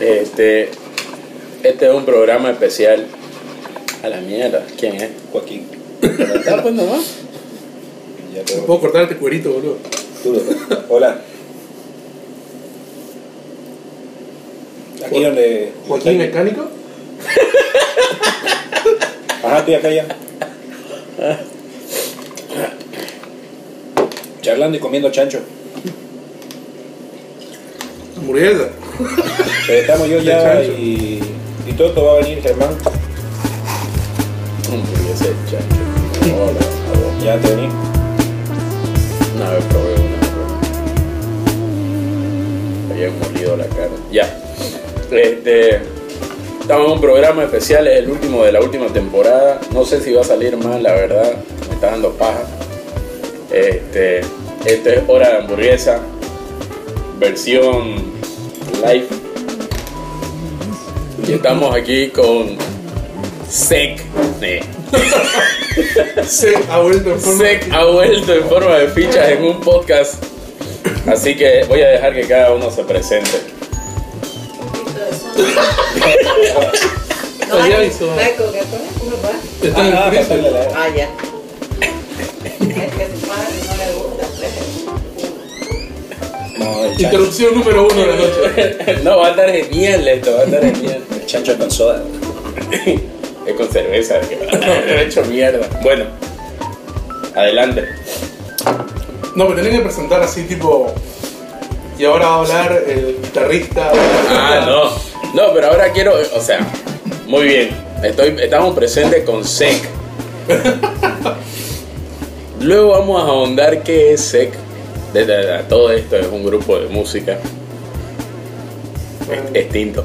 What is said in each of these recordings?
Este, este es un programa especial. A la mierda, ¿quién es? Joaquín. Ah, pues nomás. Ya, pero- Puedo cortar este cuerito, boludo. Duro. Hola. Aquí donde. Joaquín Mecánico. Ajá, estoy acá ya. Charlando y comiendo chancho. Hamburguesa. Pero estamos yo ya y. Y todo va a venir Germán. Hamburguesa de chancho. Hola, a. Ya te vení. Una vez probé una. Había molido la cara. Ya. Este. Estamos en un programa especial, es el último de la última temporada. No sé si va a salir mal, la verdad. Me está dando paja. Este. Esto es Hora de Hamburguesa. Versión live. Y estamos aquí con Sec. Eh, Se ha vuelto en forma. Sec ha vuelto en forma de fichas en un podcast. Así que voy a dejar que cada uno se presente. El Ah. Ah, ya. Interrupción número uno de la noche. No, va a estar genial esto, va a estar genial. El chancho con soda. Es con cerveza, que me he hecho mierda. Bueno, adelante. No, me tenés que presentar así, tipo. Y ahora va a hablar el guitarrista. Ah, no. No, pero ahora quiero, o sea, muy bien. Estoy, estamos presentes con SEC. Luego vamos a ahondar qué es SEC. Todo esto es un grupo de música extinto.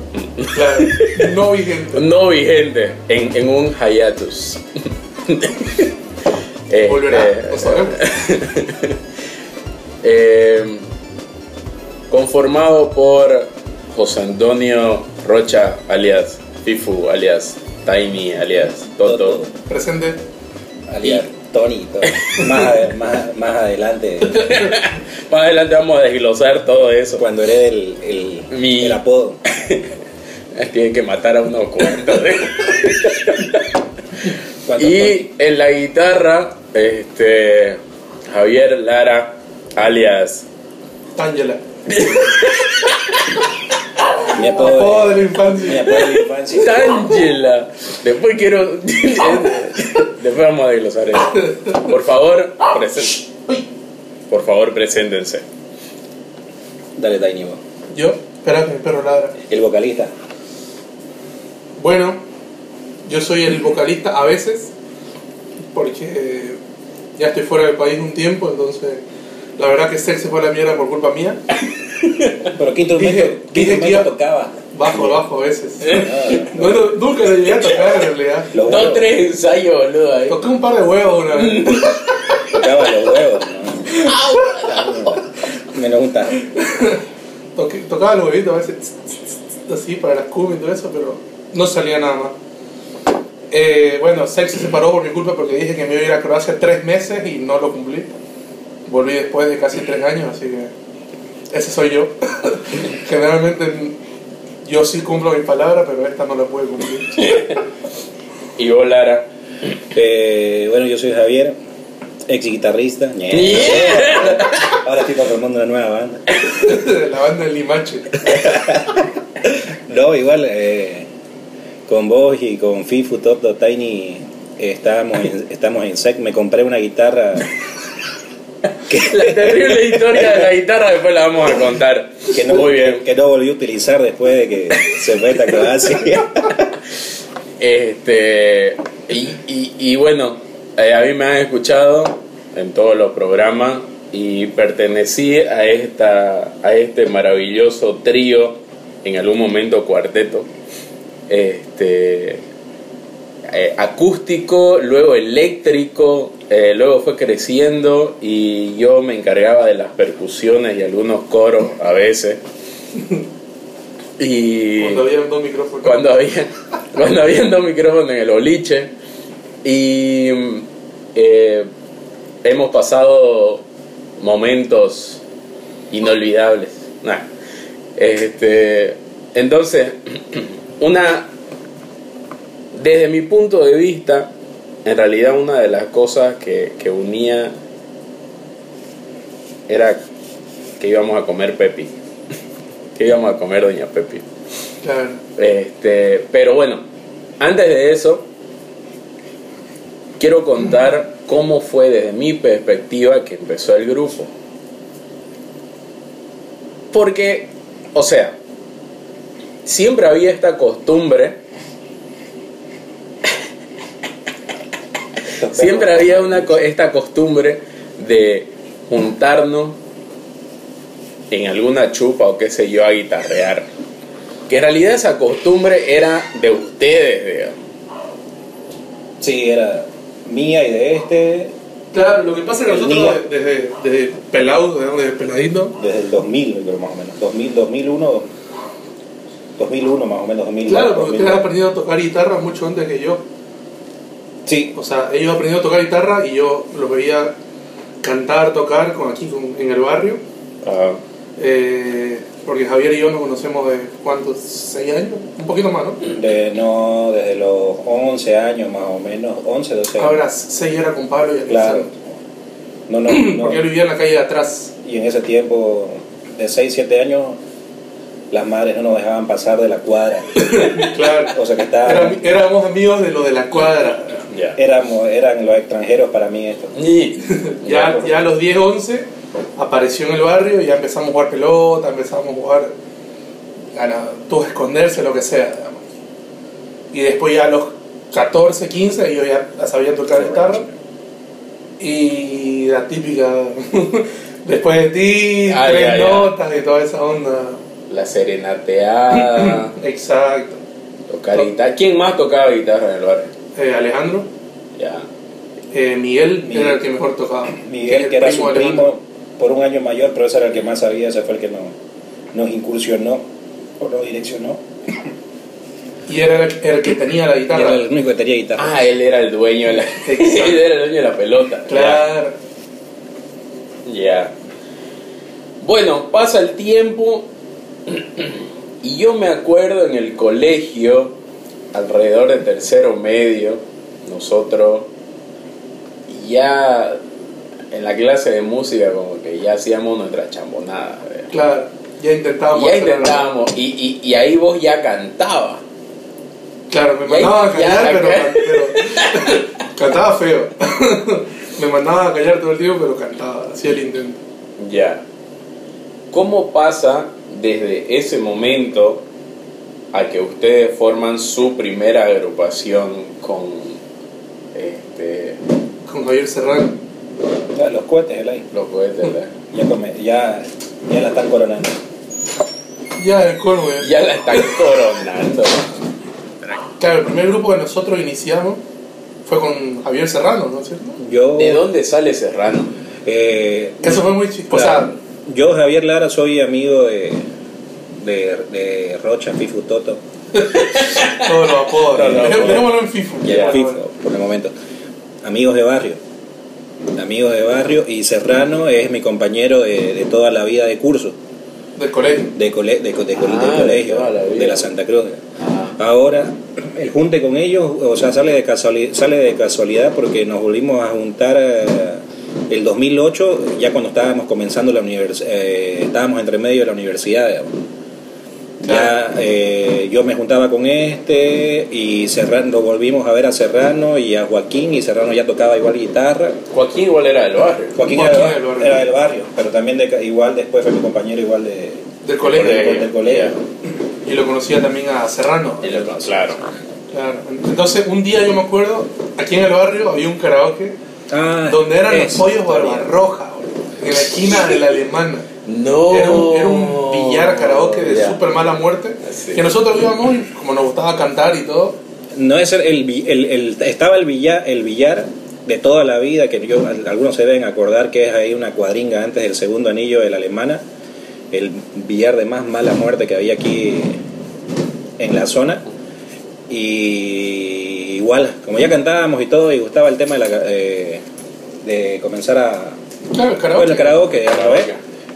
Claro, no vigente. No vigente, en, en un hiatus. Este, Volverá, lo sabemos. eh, conformado por José Antonio Rocha, alias Fifu, alias Tiny, alias Toto. Toto. Presente. Alias Tony. Tony. Más, más, más adelante, Más adelante vamos a desglosar todo eso. cuando eres el, el, Mi- el apodo. Tienen que matar a unos cuantos. ¿eh? ¿Cuántos Y en la guitarra, este Javier Lara, alias Tángela. Mi apodo, Apodo de, de la mi infancia. apodo de infancia. Tángela. Después quiero. Después vamos a desglosar eso. Por favor, presen- Por favor, preséntense. Dale, Tiny, vos. Yo, espera que mi perro ladra. El vocalista. Bueno, yo soy el vocalista a veces, porque ya estoy fuera del país un tiempo, entonces la verdad que Sex se fue a la mierda por culpa mía. Pero ¿qué instrumento, Dije- qué dije instrumento que iba- tocaba? Bajo, bajo a veces. No, no, nunca le llegué a tocar en realidad. Dos, tres ensayos, boludo. ahí. Toqué un par de huevos una vez. Tocaba los huevos, ¿no? Un tajo. Toqué- tocaba los huevitos a veces, así para las cumbias y todo eso, pero no salía nada más. Eh, bueno, Sex se separó por mi culpa porque dije que me iba a ir a Croacia tres meses y no lo cumplí. Volví después de casi tres años, así que ese soy yo. Generalmente yo sí cumplo mi palabra, pero esta no la pude cumplir. Y vos, Lara. Eh, bueno, yo soy Javier, ex guitarrista. Ahora estoy conformando una nueva banda. la banda del Limache. No, igual, eh, con vos y con Fifu, Toto, Tiny, eh, estábamos en, estamos en SEC. Me compré una guitarra que, La terrible historia de la guitarra después la vamos a contar. que, no, Muy bien. que no volví a utilizar después de que se fue a Croacia. Este, y, y, y bueno, eh, a mí me han escuchado en todos los programas y pertenecí a, esta, a este maravilloso trío, en algún momento cuarteto, este, eh, acústico, luego eléctrico, eh, luego fue creciendo y yo me encargaba de las percusiones y algunos coros a veces. Y Cuando había dos micrófonos. cuando había cuando había dos micrófonos en el boliche y eh, hemos pasado momentos inolvidables Nah. este Entonces, una, desde mi punto de vista, en realidad una de las cosas que, que unía era que íbamos a comer Pepi, que íbamos a comer Doña Pepi. Claro. Este, pero bueno, antes de eso, quiero contar cómo fue desde mi perspectiva que empezó el grupo. Porque, o sea, siempre había esta costumbre, siempre había una, co- esta costumbre de juntarnos en alguna chupa o qué sé yo a guitarrear. Que en realidad esa costumbre era de ustedes, digamos. Sí, era mía y de este Claro, lo que pasa es que El nosotros desde, desde pelado, digamos, desde peladito, desde el 2000, creo más o menos. 2000, 2001, 2001 más o menos, 2000. claro, porque ustedes 2001. han aprendido a tocar guitarra mucho antes que yo. Sí, O sea, ellos aprendieron a tocar guitarra y yo los veía cantar, tocar con, aquí con- en el barrio. Ah, Eh, porque Javier y yo nos conocemos de cuántos, seis años, un poquito más, ¿no? de, no, desde los 11 años más o menos, 11, 12 años. Ahora seis era con Pablo y Claro. Alexander. No, no, no. Porque él vivía en la calle de atrás. Y en ese tiempo, de 6, 7 años, las madres no nos dejaban pasar de la cuadra. Claro. O sea que está, Era- éramos amigos de lo de la cuadra. Éramos, eran los extranjeros para mí esto. Y- Ya, ya a los 10, 11 apareció en el barrio y ya empezamos a jugar pelota, empezamos a jugar a a esconderse, lo que sea. digamos. Y después ya a los 14, 15 yo ya sabía tocar guitarra. Y la típica, después de ti, Ah, tres ya, ya. notas y toda esa onda. La serenateada, Exacto. tocar guitarra. ¿Quién más tocaba guitarra en el barrio? Eh, Alejandro, Ya. eh, Miguel, Miguel. era el que mejor tocaba. Miguel, El que era su Alejandro. primo por un año mayor, pero ese era el que más sabía, ese fue el que nos, nos incursionó o nos direccionó. Y era el, el que tenía la Y guitarra. era el único que tenía guitarra. Ah, él era el dueño de la, Exacto. él era el dueño de la pelota. Claro. Ya. Ya. Bueno, pasa el tiempo y yo me acuerdo en el colegio, alrededor de tercero medio, nosotros ya en la clase de música como que ya hacíamos nuestra chambonada. ¿verdad? Claro, ya intentábamos. ya intentábamos y, y, y ahí vos ya cantabas. Claro, me Y ahí mandaba a callar, pero, pero cantaba feo. me mandaba a callar todo el tiempo, pero cantaba, hacía el intento. Ya. ¿Cómo pasa desde ese momento a que ustedes forman su primera agrupación con este, Con Javier Serrano. Ya, Los cohetes, el ahí. los cohetes? ¿verdad? Ya, come- ya, ya la están coronando. Ya, el colmo. ya. Ya la están coronando. Claro, el primer grupo que nosotros iniciamos fue con Javier Serrano, ¿no es cierto? Yo, ¿De dónde sale Serrano? eh, Eso fue muy chistoso. claro, yo, Javier Lara, soy amigo de, de, de Rocha, Fifu Toto. Todos los apodos. Dejémoslo en FIFO, por el momento. Amigos de barrio. Amigos de barrio. Y Serrano es mi compañero de, de toda la vida de curso, Del colegio. de, cole- de, Ah, de colegio, la de la Santa Cruz. Ah, Ahora, el junte con ellos, o sea, sale de, casualidad, sale de casualidad porque nos volvimos a juntar eh, el 2008, ya cuando estábamos comenzando la universidad, estábamos entre medio de la universidad. digamos. Ya eh, yo me juntaba con este y Serrano, lo volvimos a ver a Serrano y a Joaquín y Serrano ya tocaba igual guitarra. Joaquín igual era del barrio. Joaquín, Joaquín era, del barrio. era del barrio, pero también de, ca- igual después fue mi compañero igual de, Del colegio. del, del colegio. Y lo conocía también a Serrano. Y lo- claro. Claro. Entonces, un día yo me acuerdo, aquí en el barrio había un karaoke Ah, donde eran los pollos. Barbarroja, boludo, en la esquina de la alemana. No. Era un, era un billar karaoke de Ya. súper mala muerte. Sí. Que nosotros íbamos y como nos gustaba cantar y todo. No es el, el, vi- el- el- estaba el billar, el billar de toda la vida que yo algunos se deben acordar que es ahí una cuadringa antes del segundo anillo de la alemana, el billar de más mala muerte que había aquí en la zona y igual como ya cantábamos y todo y gustaba el tema de, la, eh, de comenzar a Claro, el karaoke. bueno, el karaoke, a la vez.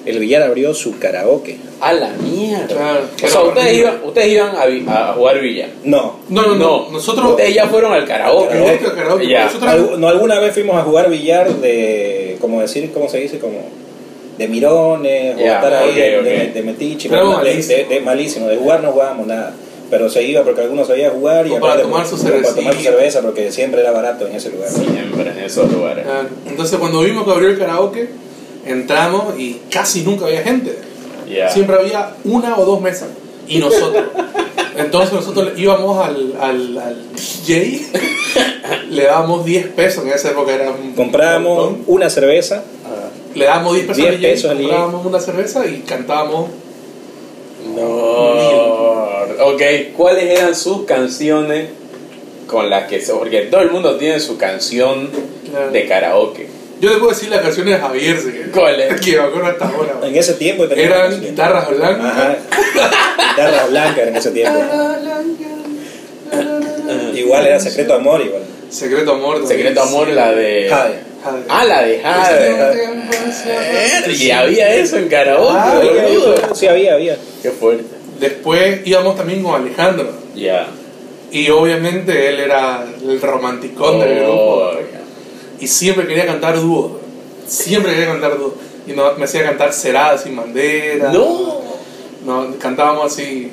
El billar abrió su karaoke. A la mierda. Claro, o sea, ustedes iban, ustedes iban a, vi- a jugar billar. No. No, no, no. Nosotros. Ustedes ya fueron al karaoke. Directo al karaoke. Ya. Nosotros- Algu- no, alguna vez fuimos a jugar billar de, como decir, ¿cómo se dice? Como de mirones, o Ya, estar ahí ok, de, ok. de, de metiche, Pero de, malísimo. de- de malísimo, de jugar no jugábamos nada. Pero se iba porque algunos sabían jugar y O para aparte- tomar su o para tomar su cervecita. cerveza porque siempre era barato en ese lugar. Siempre en esos lugares. Ah, Entonces, cuando vimos que abrió el karaoke, entramos y casi nunca había gente. Siempre había una o dos mesas. Y nosotros. Entonces, nosotros íbamos al, al, al DJ, le dábamos 10 pesos, en esa época era un. Comprábamos montón. una cerveza, Le dábamos 10 pesos 10 al DJ, pesos al DJ. comprábamos una cerveza y cantábamos. No. Ok, ¿cuáles eran sus canciones con las que? Porque todo el mundo tiene su canción de karaoke. Yo le puedo decir las canciones de Javier, si querés. ¿Cuál es? que me acuerdo hasta ahora. en ese tiempo Eran guitarras blancas. Ajá. Guitarra blanca en ese tiempo. Igual era secreto amor igual. Secreto Amor. Secreto Amor, la de. Jade. Jade. Ah, la de Jade. Y había eso en karaoke, Ah, boludo. Sí, había, había. Qué fuerte. Después íbamos también con Alejandro. Ya. Y obviamente él era el romanticón del grupo. Y siempre quería cantar dúo. Siempre quería cantar dúo. Y no, me hacía cantar Cerada sin bandera. No. No, cantábamos así.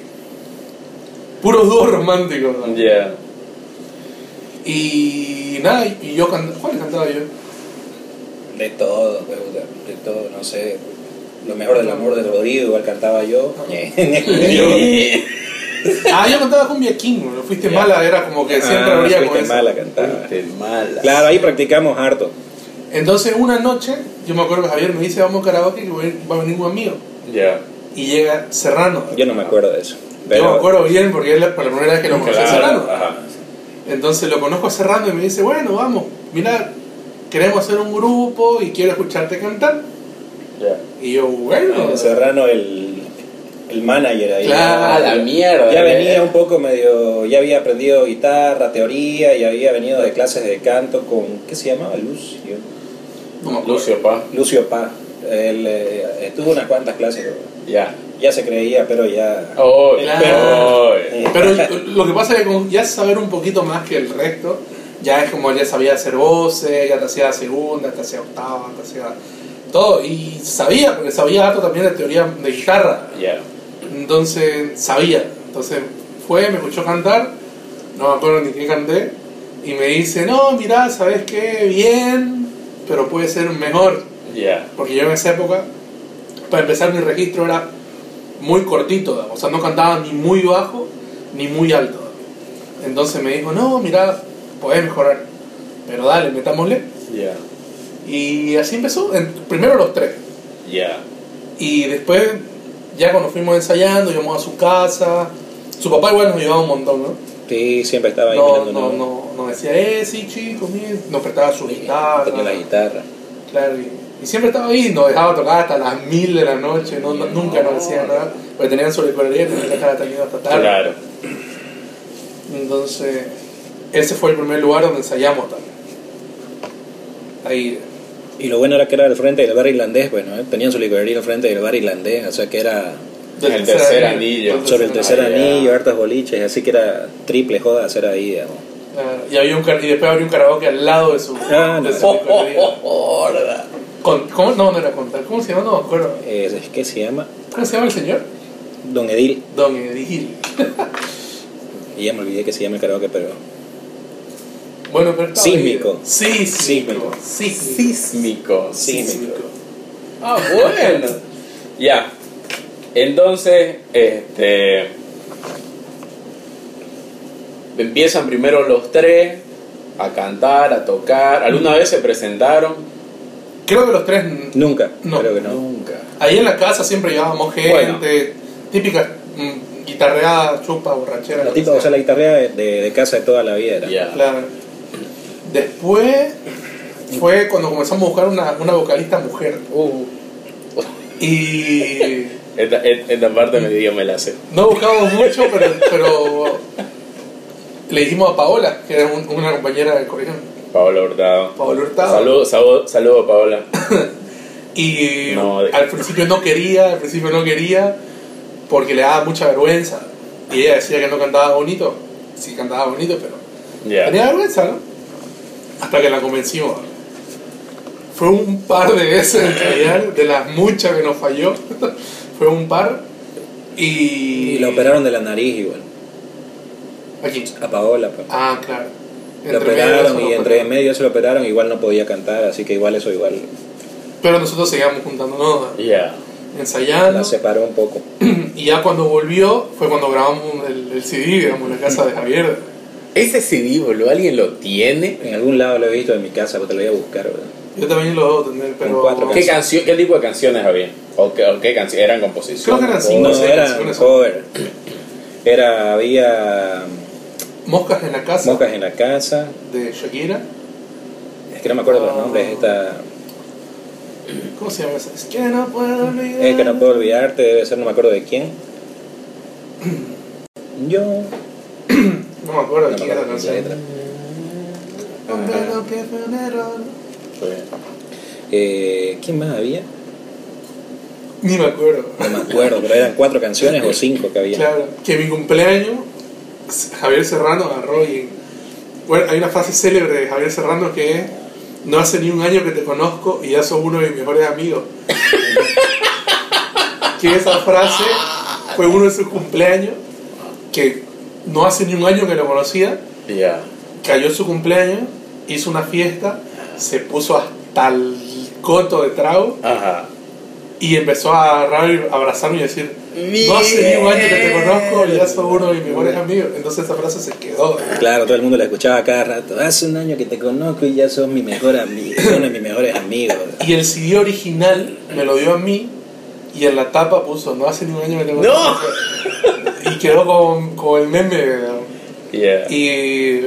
Puros dúos románticos. ¿no? Ya. Y nada, y yo cantaba. ¿Cuál cantaba yo? De todo, pues, de todo, no sé. Lo mejor del amor de Rodrigo, igual cantaba yo. Ah, yo cantaba Cumbia King. ¿no? Fuiste mala, era como que siempre Ah, abría con fuiste eso. mala cantaba. Fuiste mala. Claro, ahí practicamos harto. Entonces, una noche, yo me acuerdo que Javier me dice: Vamos a karaoke, que va a venir un amigo. Ya. Y llega Serrano. Yo no me acuerdo de eso. Yo me acuerdo bien porque es la, por la primera vez que lo conocí a Serrano. Ajá. Entonces lo conozco a Serrano y me dice, bueno, vamos, mira, queremos hacer un grupo y quiero escucharte cantar. Ya. Y yo, bueno, Serrano, el, el manager ahí. Claro. La mierda. Ya venía un poco medio, ya había aprendido guitarra, teoría, y había venido de clases de canto con, ¿qué se llamaba? Lucio. no. Lucio Pa. Lucio Pa. Él eh, estuvo unas cuantas clases, Ya. ya se creía, pero ya... Oh, Claro. oh. Pero lo que pasa es que con ya saber un poquito más que el resto, ya es como ya sabía hacer voces, ya te hacía segunda, te hacía octava, te hacía todo. Y sabía, porque sabía harto también de teoría de guitarra. Ya. Entonces sabía. Entonces fue, me escuchó cantar, no me acuerdo ni qué canté, y me dice, no, mira, ¿sabes qué? Bien, pero puede ser mejor. Ya. Porque yo en esa época, para empezar, mi registro era muy cortito, o sea, no cantaba ni muy bajo ni muy alto. Entonces me dijo, no, mira, podés mejorar, pero dale, metámosle. Ya. Y así empezó, en- primero los tres. Ya. Y después, ya cuando fuimos ensayando, íbamos a su casa. Su papá igual nos ayudaba un montón, ¿no? Sí, siempre estaba ahí No, mirando, no, no, nos decía, eh, sí, chicos, miren, nos prestaba su guitarra. Tenía la guitarra. Claro, y, y siempre estaba ahí, nos dejaba tocar hasta las mil de la noche, no, no- nunca nos decía nada, porque tenían su y tenían que dejar atendido hasta tarde. Claro. Entonces, ese fue el primer lugar donde ensayamos también. Ahí, Y lo bueno era que era al frente del bar irlandés, bueno, ¿eh? tenían su licorería al frente del bar irlandés, o sea que era del El tercer anillo. sobre el tercer Ah, ya. anillo, hartas boliches, así que era triple joda hacer ahí, digamos. Ah, y, había un, car- y después había un karaoke al lado de su, Ah, de no. su licorería. Horda. Con- ¿Cómo? No, no era contar. ¿Cómo se llama? No me acuerdo. Eh, ¿Qué se llama? ¿Cómo se llama el señor? Don Edil. Don Edil. Y ya me olvidé que se llama el karaoke, pero... Bueno, pero Sísmico. Sí, sísmico. Sísmico. Sísmico. Sísmico. Ah, bueno. Ya. Entonces, este. Empiezan primero los tres a cantar, a tocar. ¿Alguna vez se presentaron? Creo que los tres. Nunca, No. creo que no. Nunca. Ahí en la casa siempre llevábamos gente. Bueno. Típica mm, guitarreada, chupa, borrachera. La tipa, o sea, la guitarra de, de casa de toda la vida era. Ya. Claro. Después fue cuando comenzamos a buscar una, una vocalista mujer. Uh, Y esta, esta parte me dio me la sé. no buscamos mucho, pero, pero le dijimos a Paola, que era un- una compañera del colegio. Paola Hurtado. Paola Hurtado. Saludos saludo, saludo, Paola. Y No, de- al principio no quería, al principio no quería, porque le daba mucha vergüenza. Y ella decía que no cantaba bonito. Sí cantaba bonito, pero tenía vergüenza, ¿no? Hasta que la convencimos. Fue un par de veces ensayar, de las muchas que nos falló. Fue un par. Y. Y la operaron de la nariz igual. Aquí. A Paola, pues. Ah, claro. La operaron y lo entre operaron. medio se lo operaron, igual no podía cantar, así que igual eso igual Pero nosotros seguíamos juntándonos, Ya. ensayando. la separó un poco. Y ya cuando volvió fue cuando grabamos el, el CD, digamos, en la casa de Javier. Ese CD, boludo, ¿alguien lo tiene? En algún lado lo he visto en mi casa, pero te lo voy a buscar, ¿verdad? Yo también lo debo tener, pero. cuatro ¿Qué, canción, ¿Qué tipo de canciones había? ¿O qué, o qué canciones? ¿Eran composiciones? Creo que eran cinco. No, sé, era canciones. cover. Era, había Moscas en la casa Moscas en la casa. de Shakira. Es que no me acuerdo los Ah. nombres. Esta, ¿Cómo se llama esa? Es que no puedo olvidar. es que no puedo olvidarte, debe ser, no me acuerdo de quién. Yo. No me acuerdo de quién era la canción. letra. Eh, ¿Quién más había? Ni me acuerdo. No me acuerdo, pero eran cuatro canciones o cinco que había. Claro, que mi cumpleaños, Javier Serrano agarró y. Bueno, hay una frase célebre de Javier Serrano que es: No hace ni un año que te conozco y ya sos uno de mis mejores amigos. que esa frase fue uno de sus cumpleaños, que no hace ni un año que lo conocía, Ya. cayó su cumpleaños, hizo una fiesta, se puso hasta el coto de trago Ajá. y empezó a agarrar y abrazarme y decir, no hace ni un año que te conozco y ya sos uno de mis mejores amigos. Entonces esa frase se quedó. Claro, todo el mundo la escuchaba cada rato. Hace un año que te conozco y ya sos mi mejor amigo, uno de mis mejores amigos. Y el CD original me lo dio a mí y en la tapa puso, no hace ni un año que te ¡No! conozco. Y quedó con, con el meme. Ya. Y,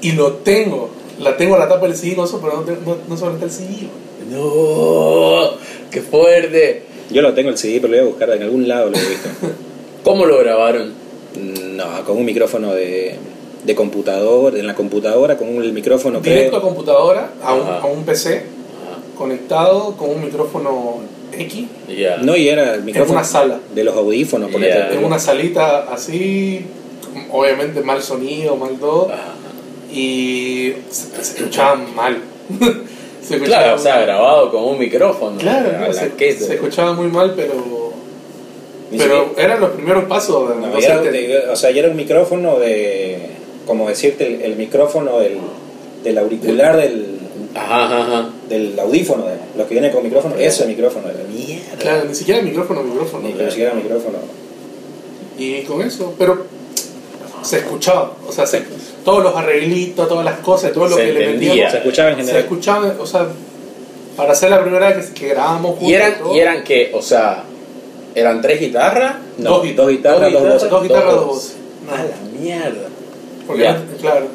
y lo tengo. La tengo la tapa del CD con eso, pero no, no, no solamente el CD. No. ¡Qué fuerte! Yo lo tengo el CD, pero lo voy a buscar en algún lado, lo he visto. ¿Cómo lo grabaron? No, con un micrófono de, de computador, en la computadora, con un, el micrófono que... Directo a computadora, a un, a un PC, Ajá. conectado con un micrófono X. Ya. No, y era el micrófono una sala. de los audífonos. Ya. en una salita así, obviamente mal sonido, mal todo, y se, se escuchaban mal. se escuchaba Claro, o sea, grabado con un micrófono. Claro, se, que se escuchaba muy mal, pero, pero eran los primeros pasos. de- No, no era de- o sea, ya era un micrófono de, como decirte, el, el micrófono del, del auricular del, Ajá, ajá, ajá. del audífono, de, los que vienen con micrófono, ese micrófono era. Mierda. Claro, ni siquiera micrófono, micrófono. Ni siquiera micrófono. Y con eso, pero se escuchaba, o sea, se- todos los arreglitos, todas las cosas, todo lo Se que le metíamos, Se escuchaba en se general. escuchaba, o sea, para ser la primera vez que, que grabábamos juntos. ¿Y eran, y eran que, o sea, eran tres guitarras? No, Dos guitarras, dos guitarras, dos voces. dos guitarras, dos voces. voces. A la mierda. Porque claro.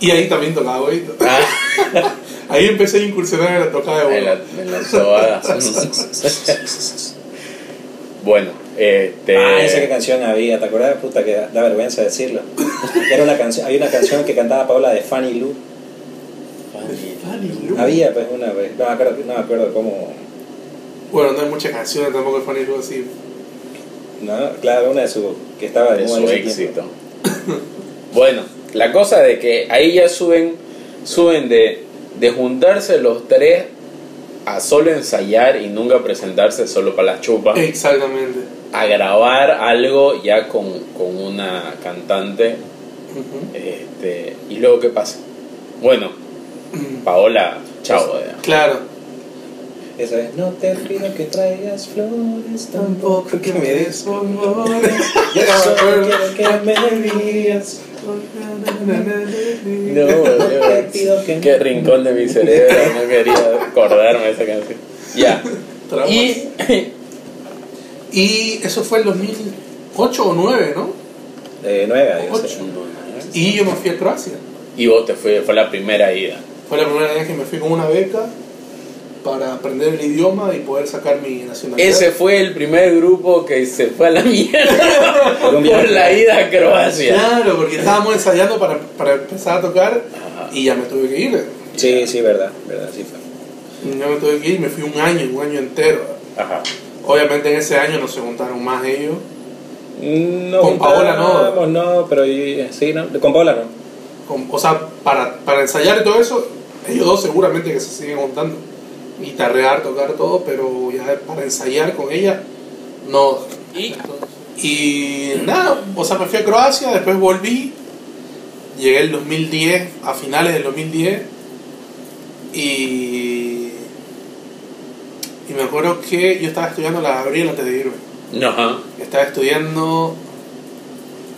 Y ahí también tocaba. Ah, Ahí empecé a incursionar en la tocada de en, la, huevo. en las sobadas. bueno, este. Ah, esa qué canción había, ¿te acuerdas? Puta que da, vergüenza decirlo. Era una canción, hay una canción que cantaba Paola de Fanny Lu. Fanny Lu. Había pues una vez, no me acuerdo, no me acuerdo cómo. Bueno, no hay muchas canciones tampoco de Fanny Lu así. No, claro, una de sus que estaba de de su éxito. bueno, la cosa de que ahí ya suben, suben de, de juntarse los tres a solo ensayar y nunca presentarse solo para la chupa, Exactamente. a grabar algo ya con, con una cantante. Este, y luego, ¿qué pasa? Bueno, Paola, chao. ya. Claro. Esa es, no te pido que traigas flores, Tampoco que me des bombores. Yo solo quiero que me digas. No, Qué rincón de mi cerebro, no quería acordarme de esa canción. Ya. Traumas. Y Y eso fue el 2008 o 9, ¿no? Eh, nueve, yo sé. Ocho. Y yo me fui a Croacia. Y vos te fue, fue la primera ida. Fue la primera vez que me fui con una beca para aprender el idioma y poder sacar mi nacionalidad. Ese fue el primer grupo que se fue a la mierda Por la ida a Croacia. Claro, porque estábamos ensayando para, para empezar a tocar Ajá. y ya me tuve que ir. Sí, sí, verdad, verdad, sí fue. Yo me tuve que ir me fui un año, un año entero. Ajá. Obviamente en ese año no se juntaron más ellos. No, Con Paola no. no, pero y- sí, no, con Paola no. Con- o sea, para, para ensayar y todo eso, ellos dos seguramente que se siguen juntando. Guitarrear, tocar todo, pero ya para ensayar con ella, no. Y Y nada, o sea, me fui a Croacia, después volví, llegué el 2010, a finales del 2010, y, y me acuerdo que yo estaba estudiando la Gabriel antes de irme. no, ajá. Estaba estudiando,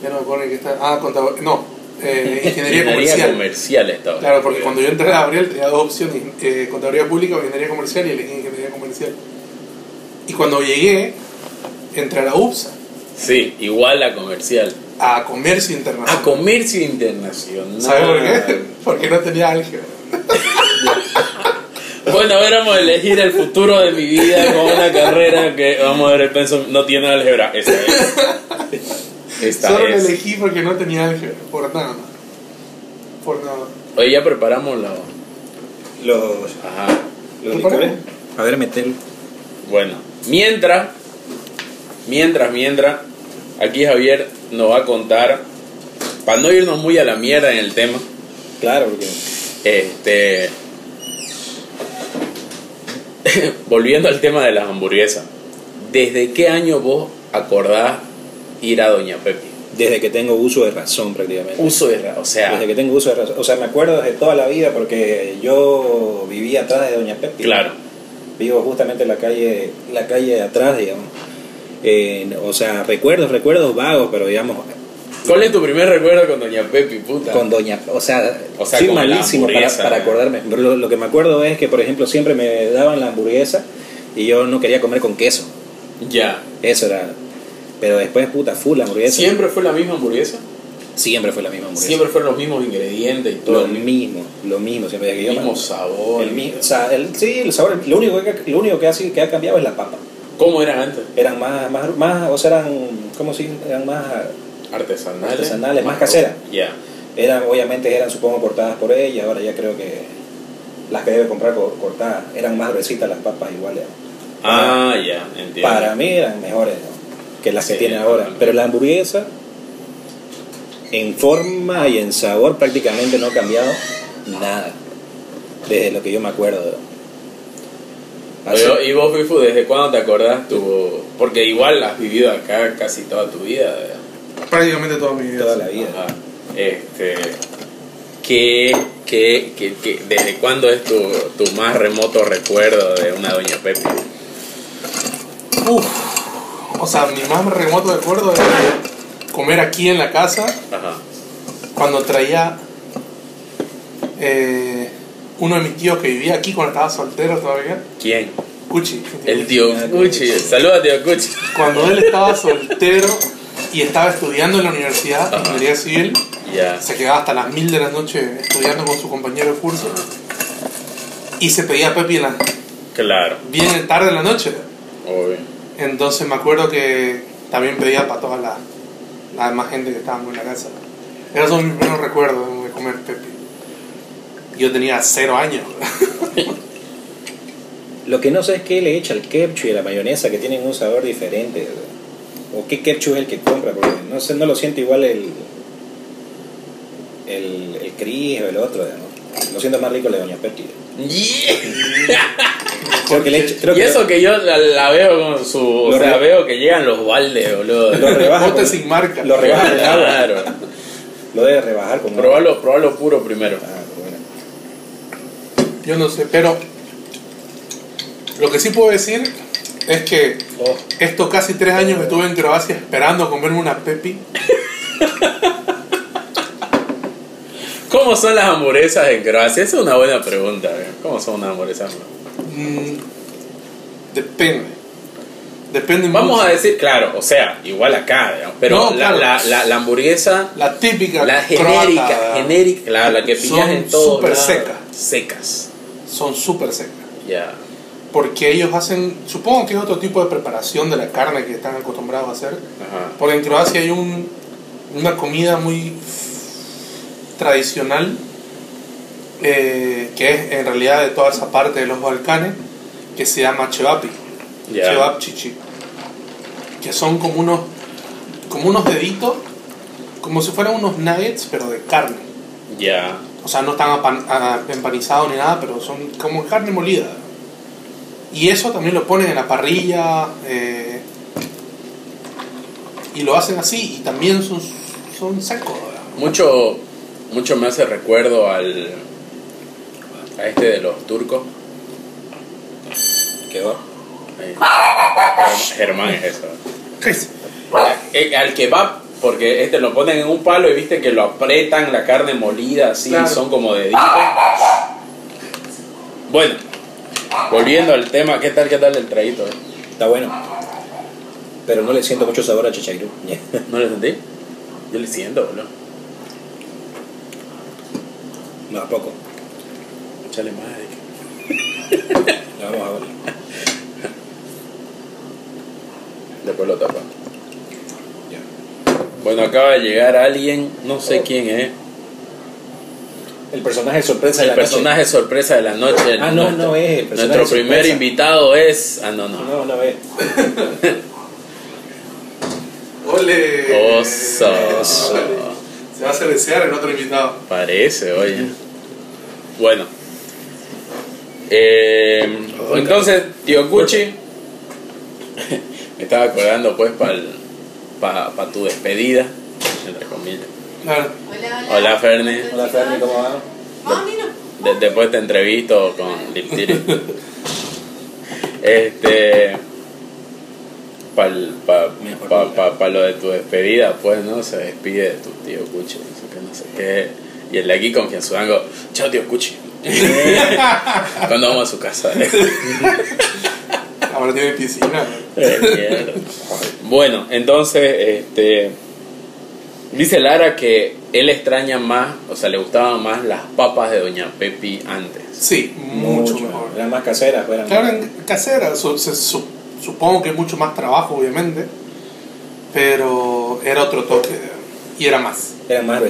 ya no me acuerdo en qué estaba, ah, contador, no, eh, ingeniería comercial. comercial estaba. Claro, porque cuando yo entré a Gabriel tenía dos opciones, eh, contaduría pública o ingeniería comercial y elegí ingeniería comercial. Y cuando llegué, entré a la UPSA, Sí, igual a comercial. a comercio A internacional. comercio internacional. ¿Sabes por qué? Porque no tenía álgebra. Bueno, a elegir el futuro de mi vida con una carrera que vamos a ver el pensum no tiene álgebra. Esta es. Esta Solo es. elegí porque no tenía álgebra, por nada. Por nada. Oye, ya preparamos la. Los, Ajá. los ¿Tú para licores. A ver, meter. Bueno, mientras, mientras, mientras, aquí Javier nos va a contar, para no irnos muy a la mierda en el tema, Claro, porque. este. volviendo al tema de las hamburguesas, ¿desde qué año vos acordás ir a Doña Pepi? Desde que tengo uso de razón, prácticamente. Uso de ra- o sea, Desde que tengo uso de razón. O sea, me acuerdo desde toda la vida porque yo vivía atrás de Doña Pepi. claro, Vivo justamente en la calle, la calle de atrás, digamos. Eh, o sea, recuerdos, recuerdos vagos, pero digamos, ¿cuál es tu primer recuerdo con Doña Pepi, puta? con Doña, o sea, O sea, soy malísimo para, acordarme. Pero lo, lo que me acuerdo es que, por ejemplo, siempre me daban la hamburguesa y yo no quería comer con queso. Ya. Eso era. Pero después, puta, full hamburguesa. ¿Siempre fue la misma hamburguesa? Siempre fue la misma hamburguesa. Siempre fueron los mismos ingredientes y todo. lo el mismo, lo mismo siempre yo me- mismo sabor. el mismo, o sea, el- sí, el sabor, lo único que lo único que ha, que ha cambiado es la papa. ¿Cómo eran antes? Eran más más más o sea, eran ¿cómo se dice? Eran más Artesanales. Artesanales, más caseras. Ya. eran obviamente eran supongo cortadas por ella, ahora ya creo que las que debe comprar cor- cortadas eran más gruesitas las papas iguales. Ah, ya, entiendo. Para mí eran mejores ¿no? Que las que Sí, tiene ahora. Pero la hamburguesa, en forma y en sabor, prácticamente no ha cambiado nada. Desde lo que yo me acuerdo. Oye, ¿Y vos, Fifu, desde cuándo te acordás tu...? Porque igual has vivido acá casi toda tu vida. ¿verdad? Prácticamente toda mi vida. toda la vida. Ajá. Este... ¿Qué, qué, qué- qué- desde cuándo es tu, tu más remoto recuerdo de una Doña Pepi? Uf. O sea, mi más remoto recuerdo era comer aquí en la casa Ajá. cuando traía eh, uno de mis tíos que vivía aquí cuando estaba soltero todavía, ¿Quién? Cuchi. El tío Cuchi. Saluda, tío Cuchi. Cuando él estaba soltero y estaba estudiando en la universidad, Ajá. ingeniería civil, Ya. se quedaba hasta las mil de la noche estudiando con su compañero de curso y se pedía Pepi en la, Claro. bien tarde en la noche. Obvio. Entonces me acuerdo que también pedía para toda la, la demás gente que estábamos en la casa. Esos son mis primeros recuerdos de comer Pepi. Yo tenía cero años. Lo que no sé es qué le echa al ketchup y a la mayonesa que tienen un sabor diferente. O qué ketchup es el que compra, porque no sé, no lo siento igual el el, el Cris o el otro, ¿no? Lo siento más rico el de Doña Pepi. Creo le creo y que eso que yo la, la veo con su. O sea, veo que llegan los baldes, boludo. lo rebaja con- sin marca. Lo rebaja con agua. Claro. Lo debe rebajar con agua. Probalo, probalo puro primero. Ah, bueno. Yo no sé, pero lo que sí puedo decir es que Oh, estos casi tres años que estuve en Croacia esperando comerme una Pepi, ¿Cómo son las hamburguesas en Croacia? Esa es una buena pregunta. ¿eh? ¿Cómo son unas hamburguesas? Mm, depende. Depende Vamos mucho. a decir, claro, o sea, igual acá, digamos, pero No, la, claro. la, la, la hamburguesa, La típica la croata genérica, genérica, claro, la que pillas en todos súper secas. Secas. son súper secas. Ya. Porque ellos hacen, supongo que es otro tipo de preparación de la carne que están acostumbrados a hacer. Ajá. Porque en Croacia hay un, una comida muy tradicional. Eh, que es en realidad de toda esa parte de los Balcanes, que se llama chevapi, Ya. chevapchichi, que son como unos, como unos deditos, como si fueran unos nuggets, pero de carne. Ya. O sea, no están empanizados ni nada, pero son como carne molida. Y eso también lo ponen en la parrilla eh, y lo hacen así y también son, son secos. ¿verdad? Mucho, mucho me hace recuerdo al. A este de los turcos. ¿Qué va? Ahí. Germán es eso. ¿Qué es? Eh, Al kebab, porque este lo ponen en un palo y viste que lo apretan la carne molida así, Claro. son como deditos. Bueno, volviendo al tema, ¿qué tal, qué tal el traguito? eh? Está bueno. Pero no le siento mucho sabor a chichairú. ¿No le sentí? Yo le siento, boludo. no, a poco. Échale madre. Ya Vamos a ver. Después lo tapa. Ya. Bueno, acaba de llegar alguien, no sé quién es. El personaje sorpresa de El la personaje sorpresa de la noche. Ah, no, Nuestro- no es el personaje Nuestro primer sorpresa. invitado es. Ah, no, noche. no. No, no es. ¡Ole! Oso. Se va a hacer desear en otro invitado. Parece, oye. Bueno. Eh, entonces, tío Cuchi. me estaba acordando, pues, para pa, tu despedida. Entre comillas. Claro. Hola, hola. Hola, Ferni. Hola, Ferni, ¿cómo va? De- después te entrevisto con Liptiri. este. Para pa, pa, pa- pa lo de tu despedida, pues, ¿no? Se despide de tu tío Cuchi, no sé qué, no sé qué. Y el de aquí confianzudango, chao tío Cuchi. Cuando vamos a su casa. Ahora tiene piscina. Eh, bueno, entonces, este. Dice Lara que él extraña más, o sea, le gustaban más las papas de Doña Pepi antes. Sí, mucho, mejor. Eran más caseras, pues, eran Claro, en casera, su- se- su- supongo que es mucho más trabajo, obviamente, pero era otro toque y era más. eran más ¿no?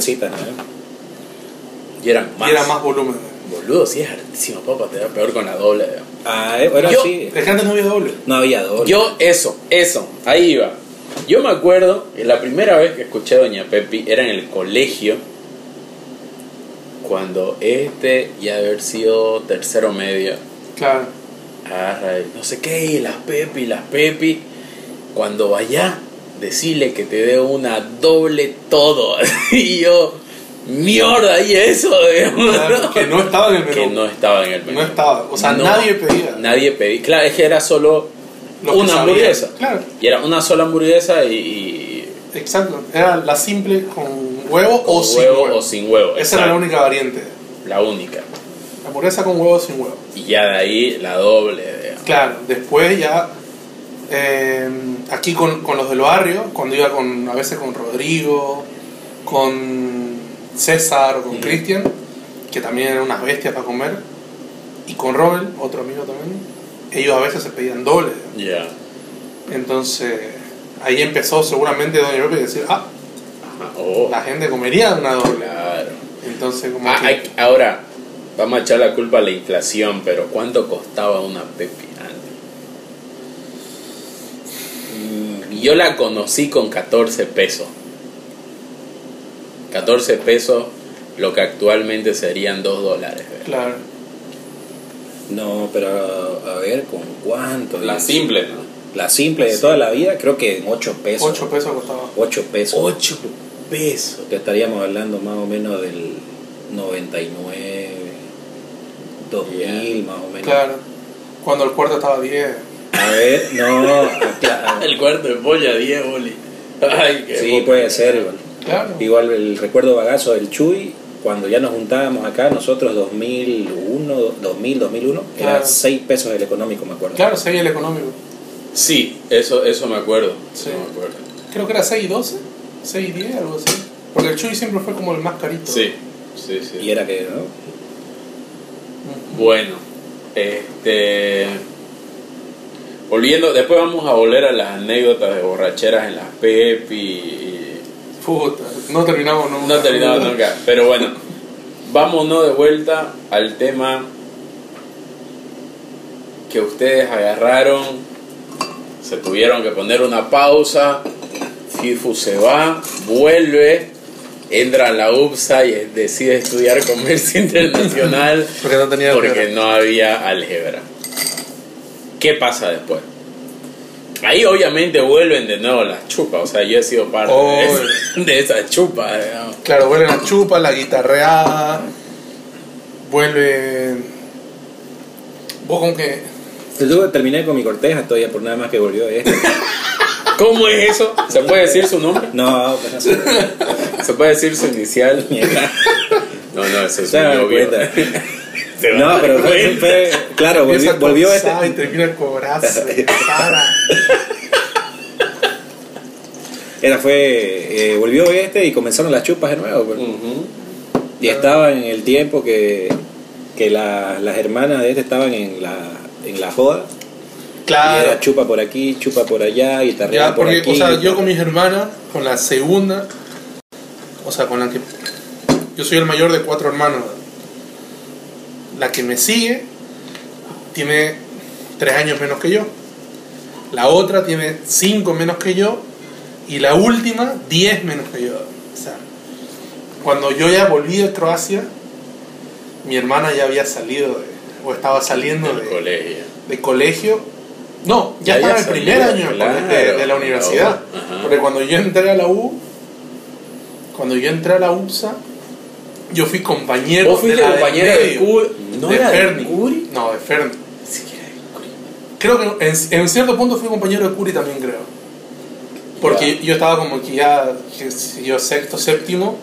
Y eran más. Y era más volumen. Boludo, si es hartísimo, papá, te da peor con la doble. Ah, eh, bueno, Yo- sí. Es que antes no había doble. No había doble. Yo, eso, eso, ahí iba. Yo me acuerdo que la primera vez que escuché a Doña Pepi era en el colegio, cuando este ya haber sido tercero medio, Claro. el no sé qué, y las Pepi, las Pepi, cuando vaya, decirle que te dé una doble todo. y yo, mierda, y eso, digamos, Claro, que no estaba en el menú. que no estaba en el menú. No estaba. O sea, No. nadie pedía. Nadie pedía. Claro, es que era solo una hamburguesa. Claro, Y era una sola hamburguesa y, y exacto. Era la simple con huevo o sin huevo, o sin huevo. Esa era la única variante. La única. La hamburguesa con huevo o sin huevo. Y ya de ahí la doble. digamos. Claro, después ya eh, aquí con, con los del barrio, cuando iba con a veces con Rodrigo, con César o con. Cristian, que también eran unas bestias para comer, y con Robel, otro amigo también, ellos a veces se pedían doble. Ya. Entonces ahí empezó seguramente Doña Pepe a decir, ah. Oh, la gente comería una doble. claro. Entonces como Ah, que- hay- ahora, vamos a echar la culpa a la inflación, pero ¿cuánto costaba una antes? Mm, Yo la conocí con 14 pesos. 14 pesos, lo que actualmente serían 2 dólares. ¿verdad? Claro. No, pero a ver, ¿con cuánto? La simple, ¿no? La simple de Sí. toda la vida, creo que en 8 pesos. 8 pesos costaba. 8 pesos. 8 pesos. Que estaríamos hablando más o menos del 99, 2000 Yeah. más o menos. Claro. Cuando el cuarto estaba 10. A ver, no. El cuarto de polla, 10 boli. Ay, qué sí, puede ser. Igual. Claro. Igual el recuerdo bagazo del Chuy, cuando ya nos juntábamos acá, nosotros 2001, 2000, 2001, era Claro. 6 pesos el económico, me acuerdo. Claro, 6 el económico. Sí, eso, eso me acuerdo. Sí. eso me acuerdo. Creo que era 6 y 12, 6 y 10, algo así. Porque el Chuy siempre fue como el más carito. Sí, sí, sí. Y era que, ¿no? Bueno, este. Volviendo, después vamos a volver a las anécdotas de borracheras en las Pepi. y- Puta, no terminamos nunca. No terminamos nunca, pero bueno. vámonos de vuelta al tema que ustedes agarraron, se tuvieron que poner una pausa, FIFU se va, vuelve, entra a la UPSA y decide estudiar comercio internacional Porque no tenía porque no había álgebra. ¿Qué pasa después? Ahí obviamente vuelven de nuevo las chupas, o sea, yo he sido parte de, Oh. esa- de esas chupas, digamos. Claro, vuelven la chupa, la guitarreada, vuelven... Vos como que... Yo terminé con mi corteja todavía por nada más que volvió este. ¿Cómo es eso? ¿Se puede decir su nombre? No, no sé. ¿Se puede decir su inicial? No, no, eso es. Se No, pero fue, claro, volvió, este. y termina con brazo, cara. Era, fue, eh, volvió este y comenzaron las chupas de nuevo. pues. Y estaba en el tiempo que, que la- las hermanas de este estaban en la, en la joda. Y Claro. era chupa por aquí, chupa por allá, guitarreada Ya, por porque, aquí. o sea, yo con mis hermanas, con la segunda, o sea, con la que. Yo soy el mayor de cuatro hermanos. La que me sigue tiene tres años menos que yo. La otra tiene cinco menos que yo. Y la última, diez menos que yo. O sea, cuando yo ya volví de Croacia, mi hermana ya había salido de, o estaba saliendo de, colegio. de colegio. No, ya, Ya estaba en el primer año de- claro, de, de la la universidad. Ajá. Porque cuando yo entré a la U, cuando yo entré a la UPSA, yo fui compañero ¿Vos fuiste de la del compañera de medio, Curi? ¿No de era de Ferni. Curi? No, de Ferni. Ni siquiera de Curi. Creo que en, en cierto punto fui compañero de Curi también, creo. Porque yo estaba como que ya, yo, sexto, séptimo,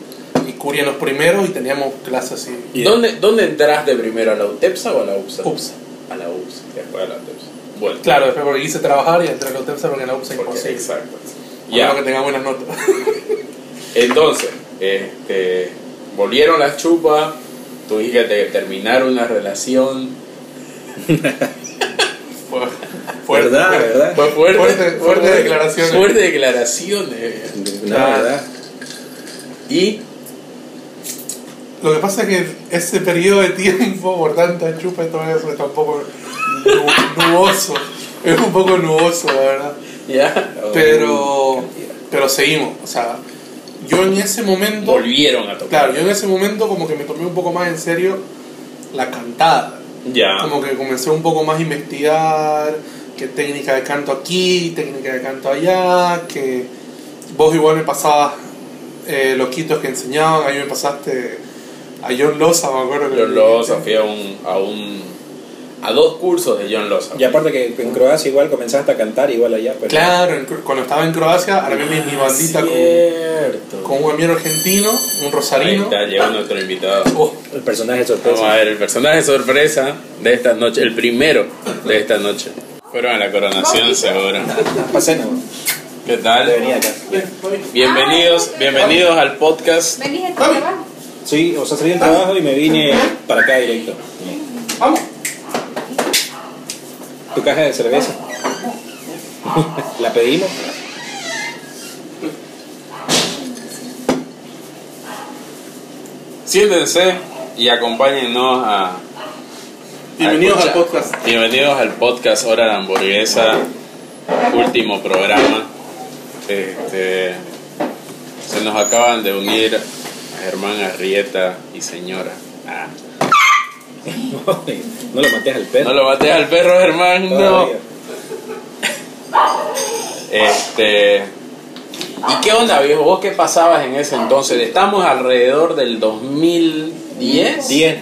y Curi en los primeros, y teníamos clases así. Y- ¿Dónde, ¿Dónde entraste primero? ¿A la UTEPSA o a la UPSA? UPSA. A la UPSA, después a la UTEPSA. Bueno, Claro, después porque quise trabajar y entré a la UTEPSA porque en la UPSA imposible. exacto. Ya. Ya, que tenga buenas notas. entonces, este, volvieron las chupas, tuviste que terminar una relación. Fue fuerte. ¿Verdad? ¿Verdad? Fue fuerte. Fuerte- fue fuerte declaraciones. Fuerte declaraciones. No, Ah. ¿verdad? Y Lo que pasa es que ese periodo de tiempo, por tanta chupa y todo eso, está un poco nu- nuboso. Es un poco nuboso, la verdad. ya Pero, pero seguimos. O sea, yo en ese momento, volvieron a tocar. claro, yo en ese momento como que me tomé un poco más en serio la cantada. Ya. Como que comencé un poco más a investigar qué técnica de canto aquí, técnica de canto allá, que vos igual me pasabas eh, los quitos que enseñaban, ahí me pasaste a John Loza, me acuerdo que John Loza, fui a un, a un a dos cursos de John Loza. Y aparte que en Croacia igual comenzaste a cantar igual allá. Claro, en cuando estaba en Croacia, armé mi, mi bandita con, Cierto. con un amigo argentino, un Ahí rosarino. está, llegó nuestro invitado. Oh, El personaje Vamos a sorpresa. ver el personaje sorpresa de esta noche, el primero de esta noche. Fueron a la coronación seguro. Pasena, ¿Qué tal? acá. Bienvenidos, bienvenidos al podcast. ¿Venís a trabajar? Sí, o sea, salí del trabajo y me vine para acá directo. vamos. Tu caja de cerveza. La pedimos. Siéntense y acompáñennos a. Bienvenidos a al podcast. Bienvenidos al podcast Hora de Hamburguesa, último programa. Este, se nos acaban de unir Germán Arrieta y señora. Ah, no lo mates al perro. no lo mates al perro, Germán, no. Este. ¿Y qué onda, viejo? ¿Vos qué pasabas en ese entonces? Estamos alrededor del 2010. Diez.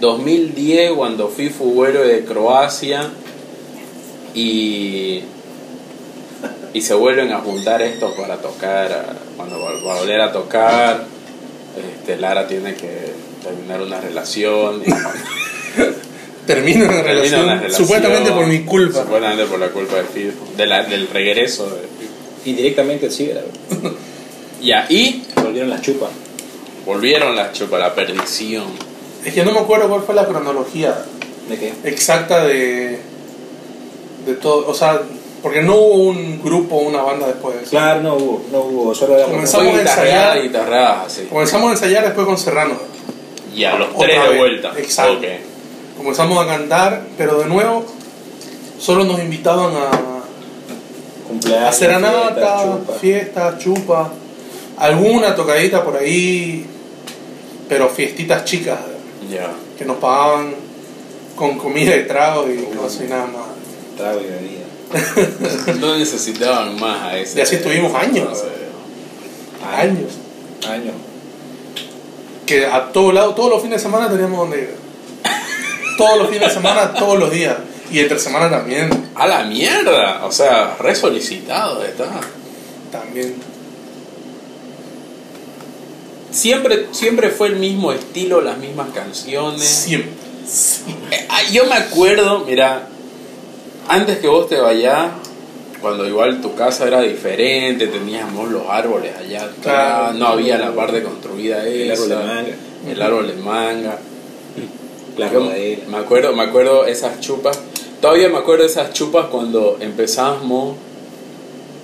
2010 cuando FIFU vuelve de Croacia y, y se vuelven a juntar estos para tocar, cuando va va a volver a tocar, este, Lara tiene que terminar una relación. Termino una termina relación, una relación, supuestamente por mi culpa. Supuestamente por la culpa de la- del regreso de FIFU. Indirectamente sí. Ya, y Volvieron las chupas. volvieron las chupas, la perdición. Es que no me acuerdo cuál fue la cronología ¿De qué? exacta de, de todo. O sea, porque no hubo un grupo o una banda después de eso. Claro, no hubo, no hubo, solo Comenzamos a ensayar. guitarreada, así. Comenzamos a ensayar después con Serrano. Y a los Otra tres de vez. vuelta. Exacto. Comenzamos a cantar, pero de nuevo solo nos invitaban a, Cumpleaños, a serenata, fiesta, chupa. fiestas, chupa, alguna tocadita por ahí, pero fiestitas chicas Ya. que nos pagaban con comida y trago y cosas y nada más. Trago y bebida. No necesitaban más a ese. Y así estuvimos años. no. Años. Años. Que a todo lado, todos los fines de semana teníamos donde ir. Todos los fines de semana, todos los días. Y entre semana también. A la mierda. O sea, re solicitado está. También. Siempre, siempre fue el mismo estilo, las mismas canciones. Siempre. Eh, ah, Yo me acuerdo, mira, antes que vos te vayas, cuando igual tu casa era diferente, teníamos los árboles allá atrás, Claro. no había la parte construida El árbol de esa, manga. el árbol de manga. La Yo rodadera. me acuerdo, me acuerdo esas chupas. Todavía me acuerdo esas chupas cuando empezamos.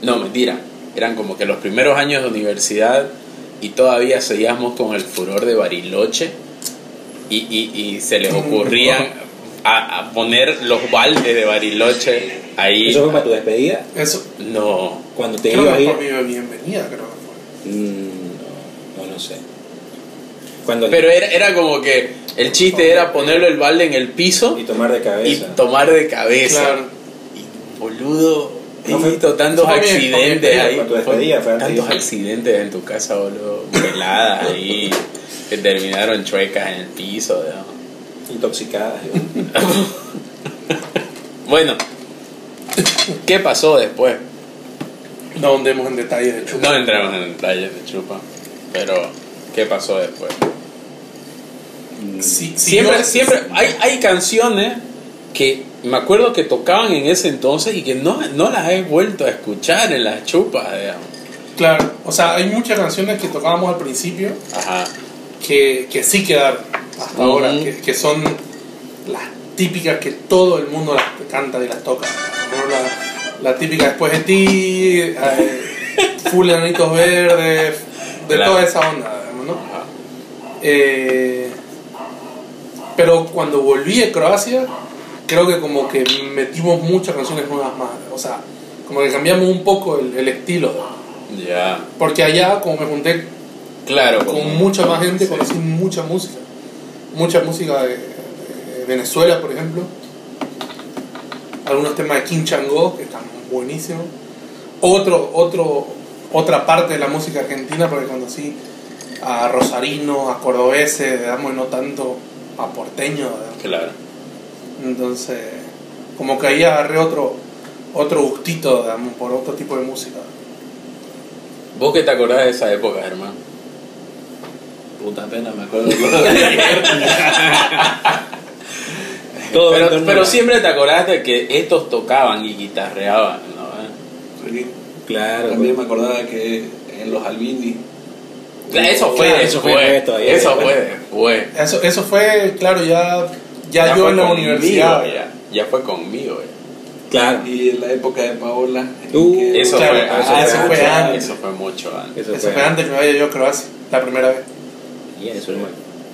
No, mentira. Eran como que los primeros años de universidad y todavía seguíamos con el furor de Bariloche. Y, y, y se les ocurrían a, a poner los baldes de Bariloche ahí. ¿Eso fue para tu despedida? Eso. No. Cuando te Creo ibas a que ir. fue mi bienvenida, creo que fue. Mm, no, no, no sé. Cuando Pero era, era como que el chiste era ponerle el balde en el piso y tomar de y cabeza. tomar de cabeza. Claro. Y, boludo, he No fue- visto tantos fue accidentes bien, ahí. fue tu despedida, fue antes tantos de- accidentes en tu casa, boludo. Veladas ahí. Que terminaron chuecas en el piso. ¿no? Intoxicadas. Bueno, ¿qué pasó después? No ahondemos en detalles de chupa. No entramos en detalles de chupa, pero ¿qué pasó después? Sí, sí, Siempre, yo- siempre hay, hay canciones que me acuerdo que tocaban en ese entonces y que no, no las he vuelto a escuchar en las chupas, digamos. Claro, o sea, hay muchas canciones que tocábamos al principio Ajá. que, que sí quedaron hasta ahora, que, que son las típicas que todo el mundo las canta y las toca. ¿No? La, la típica después de ti, eh, full enanitos verdes, de Claro. toda esa onda, digamos, ¿no? Eh, pero cuando volví a Croacia, creo que como que metimos muchas canciones nuevas más. O sea, como que cambiamos un poco el, el estilo. Ya. Porque allá, como me junté Claro, con mucha más gente, sí. conocí mucha música. Mucha música de, de Venezuela, por ejemplo. Algunos temas de King Chango, que están buenísimos. Otro, otro, otra parte de la música argentina, porque conocí a rosarinos, a cordobeses, digamos, y no tanto a porteños. digamos. Claro. Entonces, como que ahí agarré otro, otro gustito, digamos, por otro tipo de música. ¿Vos qué te acordás de esa época, hermano? Puta pena, me acuerdo. Todo Pero, siempre te acordás de que estos tocaban y guitarreaban, ¿no? Sí. Claro, También me acordaba que en los Albini. Eso fue Claro, eso fue todavía. Eso fue después. Eso, eso fue, claro, ya, ya, yo fue en la conmigo, universidad. Ya, ya fue conmigo. ya. claro. Y en la época de Paola. en Uh, que- Eso, Claro, fue, eso ah, fue eso antes. fue antes. Eso fue mucho antes. Eso, Eso fue. fue antes que me vaya yo a Croacia, la primera vez. Y eso no, me-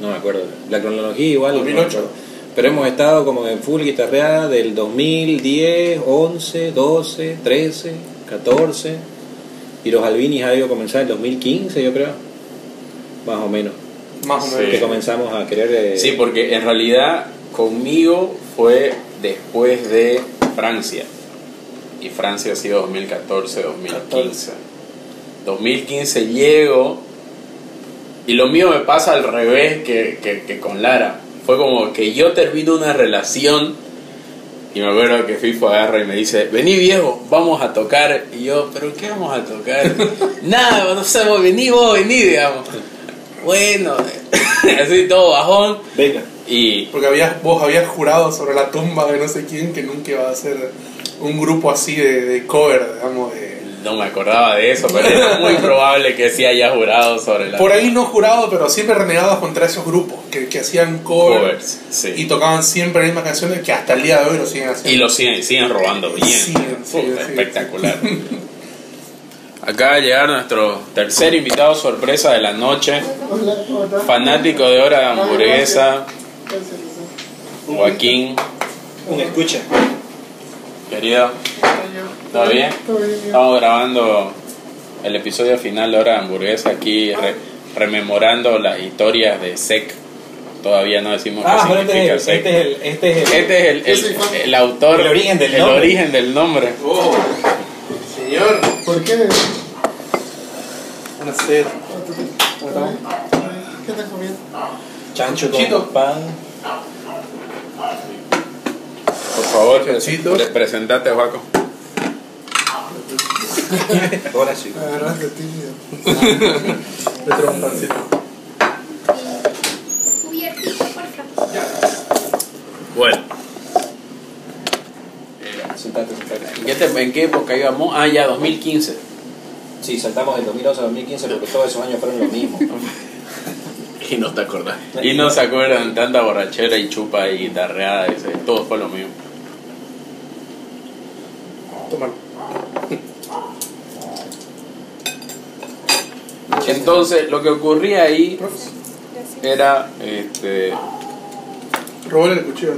no me acuerdo. La cronología igual. no me 2008. acuerdo. Pero hemos estado como en full guitarreada del 2010, 11, 12, 13, 14. Y los Albinis ha ido a comenzar en 2015, yo creo. Más o menos. Más o menos. Que comenzamos a querer. eh, Sí, porque en realidad conmigo fue después de Francia. Y Francia ha sido 2014-2015. 2015 llego y lo mío me pasa al revés que, que, que con Lara. Fue como que yo termino una relación y me acuerdo que Fifo agarra y me dice, vení viejo, vamos a tocar. Y yo, ¿pero qué vamos a tocar? Nada, no sabemos, vení vos, vení, digamos. Bueno, así todo bajón. Venga. Y Porque habías, vos habías jurado sobre la tumba de no sé quién que nunca iba a ser un grupo así de, de cover, digamos, de... no me acordaba de eso, pero era muy probable que sí haya jurado sobre la Por ahí no jurado, pero siempre renegados contra esos grupos que, que hacían cover covers. Sí. y tocaban siempre las mismas canciones que hasta el día de hoy lo siguen haciendo. Y lo siguen, siguen robando bien. Siguen, siguen, Puta, siguen. espectacular. Acaba de llegar nuestro tercer invitado sorpresa de la noche, fanático de hora de hamburguesa. Joaquín, Un escucha. querido. ¿Todo bien? Todo bien. Estamos grabando el episodio final de hora de hamburguesa aquí, re- rememorando las historias de SEC. Todavía no decimos Ah, qué este significa SEC. este es el, este es el, Este es el, el, el autor, El origen del el nombre. origen del nombre. Oh, señor. ¿Por qué? Una cera. ¿Qué estás comiendo? chancho Chito. con pan. Por favor, Chanchitos. pre- presentate, Joaco. Ahora sí. Me agarraste tímido. Un pancito. Cubiertito, por favor. Bueno, Sentate, sentate. ¿en qué, te- en qué época íbamos? Ah, ya, 2015. Sí, saltamos del 2011 a 2015 porque todos esos años fueron lo mismo. Y no te acordás. Y no se acuerdan tanta borrachera y chupa y guitarreada, dice, todo fue lo mismo. Toma. Entonces, lo que ocurría ahí era, este, Robale el cuchillo.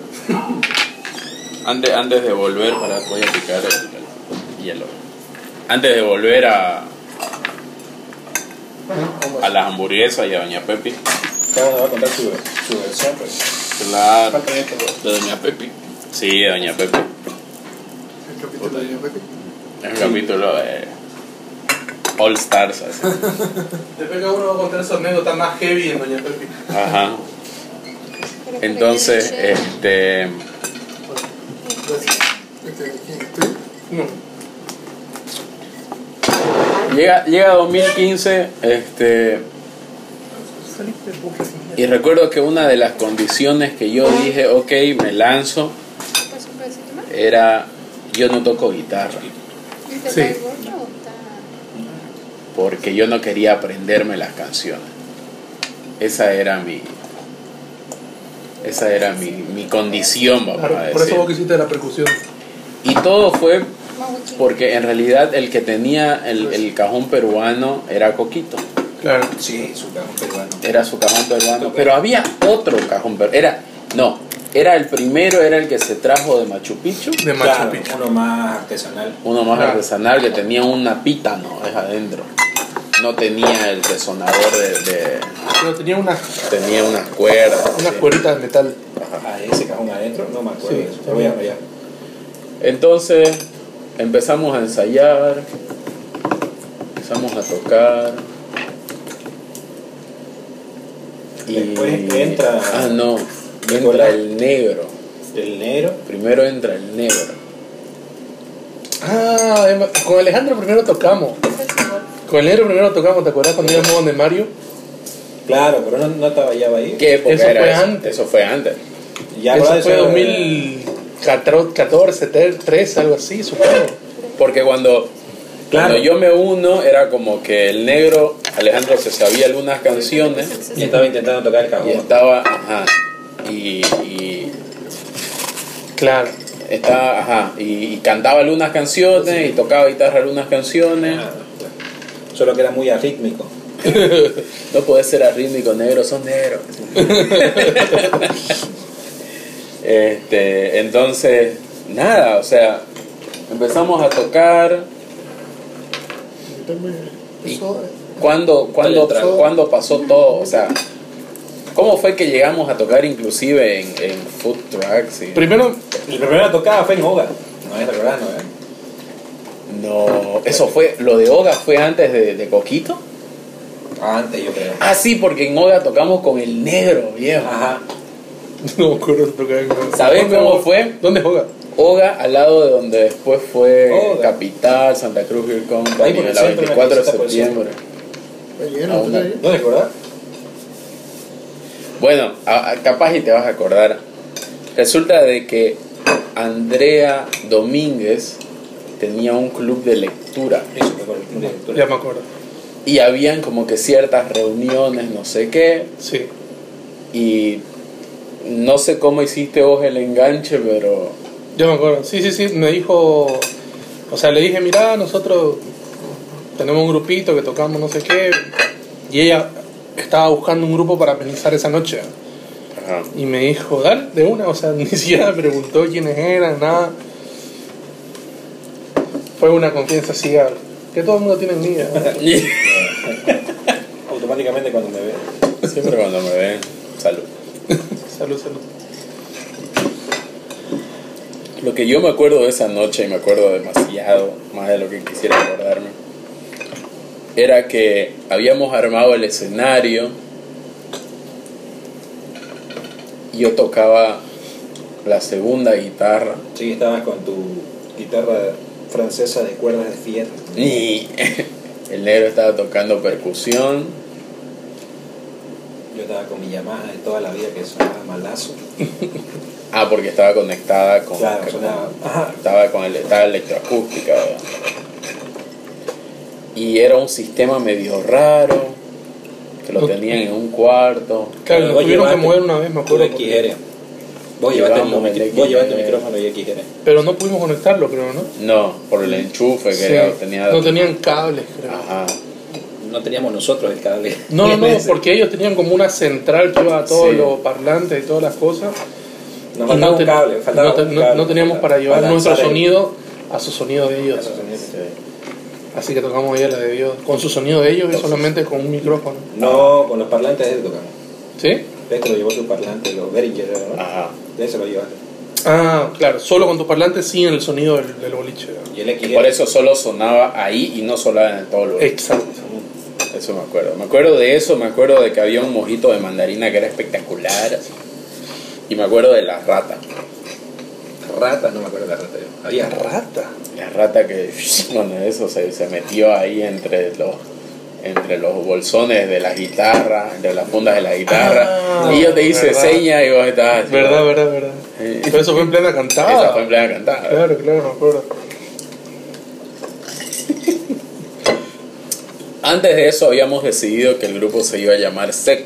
antes, antes de volver, para voy a picar el, el hielo. Antes de volver a, a las hamburguesas y a Doña Pepi, Cada uno va a contar su, su versión, pues. claro, de Doña Pepi. Sí, de Doña Pepi. El capítulo de Pepe. Es un capítulo de All Stars, así. Después cada uno va a contar su anécdota más heavy en Doña Pepi. Ajá. Entonces, este. Llega, llega 2015, este. Y recuerdo que una de las condiciones que yo dije, ok, me lanzo, era yo no toco guitarra, ¿Está Sí. Porque yo no quería aprenderme las canciones. Esa era mi. Esa era mi, mi condición, vamos Claro, a por eso decir. vos quisiste la percusión. Y todo fue porque en realidad el que tenía el, el cajón peruano era Coquito. Claro. Sí, su cajón peruano. Era su cajón peruano. Pero había otro cajón peruano. Era, no, era el primero, era el que se trajo de Machu Picchu. De Machu Claro, Picchu. uno más artesanal. Uno más Claro. artesanal que tenía una pita, ¿no? Es adentro. No tenía el resonador de, de- Pero tenía unas, tenía unas cuerdas. unas sí. cueritas de metal. Ah, ese cajón adentro, no me acuerdo Sí, voy a. Entonces empezamos a ensayar, empezamos a tocar. Después entra- Ah, no, entra el negro. El negro. Primero entra el negro. Ah, con Alejandro primero tocamos. Con el negro primero tocamos, ¿te acuerdas cuando íbamos donde Mario? Claro, pero no, no estaba ya ahí. ¿Qué época Eso era fue eso? antes. Eso fue antes. Ya, Eso fue Eso- 2014, 13, algo así, supongo. Porque cuando, Claro. cuando yo me uno, era como que el negro, Alejandro se sabía algunas canciones Y estaba intentando tocar el cajón. y estaba, ajá, y, y Claro. estaba, ajá, y, y cantaba algunas canciones y tocaba guitarra algunas canciones. Ah, bueno. Solo que era muy arrítmico. No puede ser arrítmico negro, son negros. este, entonces, nada, o sea, empezamos a tocar. Empezó, eh, ¿Cuándo, cuándo, cuándo pasó todo? O sea, ¿cómo fue que llegamos a tocar inclusive en, en food trucks? y- Primero, El primero tocada fue en Hoga. No es recordando, ¿eh? No, eso fue, lo de Oga fue antes de, de Coquito. Antes, yo creo. Ah, sí, porque en Oga tocamos con el negro, viejo. Ajá. no me acuerdo de tocar en ¿Sabés ¿Dónde cómo fue? ¿Dónde juega? Oga al lado de donde después fue Oga. Capital, Santa Cruz Beer Company, la centro, en la 24 de septiembre. fue lleno, Ah, ¿tú una- sabes? ¿No te acordás? Bueno, a- a- capaz y te vas a acordar. Resulta de que Andrea Domínguez tenía un club de lectura Eso el club de lectura. Ya me acuerdo. y habían como que ciertas reuniones, no sé qué, Sí. y no sé cómo hiciste vos el enganche, pero Ya me acuerdo. Sí, sí, sí. Me dijo. O sea, le dije, mira, nosotros tenemos un grupito que tocamos no sé qué. Y ella estaba buscando un grupo para amenizar esa noche. Ajá. Y me dijo, dale, de una, o sea, ni siquiera me preguntó quiénes eran, nada. Fue una confianza ciega, que todo el mundo tiene en mí. Automáticamente cuando me ve. Siempre cuando me ven, salud. salud, salud. Lo que yo me acuerdo de esa noche, y me acuerdo demasiado, más de lo que quisiera acordarme, era que habíamos armado el escenario. y Yo tocaba la segunda guitarra. Sí, estabas con tu guitarra francesa de cuerdas de fierro. Y el negro estaba tocando percusión. Yo estaba con mi Yamaha de toda la vida que sonaba malazo. Ah, porque estaba conectada con. Claro, con- sonaba. Ajá. estaba con el, estaba electroacústica. ¿verdad? Y era un sistema medio raro. Que lo tenían en un cuarto. Claro, Vos tuvieron que mover una vez, me acuerdo. Vos llevaste, el, vos llevaste micrófono y XR. Pero no pudimos conectarlo, creo, ¿no? No, por el enchufe que Sí. era- tenía. No tenían cables, creo. Ajá. No teníamos nosotros el cable. No, no, no, porque ellos tenían como una central que iba a todos Sí. los parlantes y todas las cosas. Nos Y faltaba no, un cable. faltaba no te- un no- cable, no teníamos para llevar para nuestro sonido a su sonido de ellos. Así que tocamos ella la de Dios. Con su sonido de ellos y solamente con un micrófono. No, con los parlantes de él tocamos. ¿Sí? Este lo llevó su parlante, los Behringer, ¿no? Ajá. De ese lo llevaste. Ah, claro, solo con tus parlantes sin el sonido del, del boliche. Y el XR. Por eso solo sonaba ahí y no sonaba en todo lugar. Exacto. Eso me acuerdo. Me acuerdo de eso, me acuerdo de que había un mojito de mandarina que era espectacular. así. Y me acuerdo de la rata. Rata, no me acuerdo de la rata. Había rata. La rata que, bueno, eso se, se metió ahí entre los entre los bolsones de la guitarra, entre las fundas de la guitarra. Ah, y yo te hice verdad. seña y vos estabas. así, Verdad, verdad, verdad. Sí. Pero eso fue en plena cantada. Esa fue en plena cantada. Claro, claro, me acuerdo. Antes de eso habíamos decidido que el grupo se iba a llamar SEC.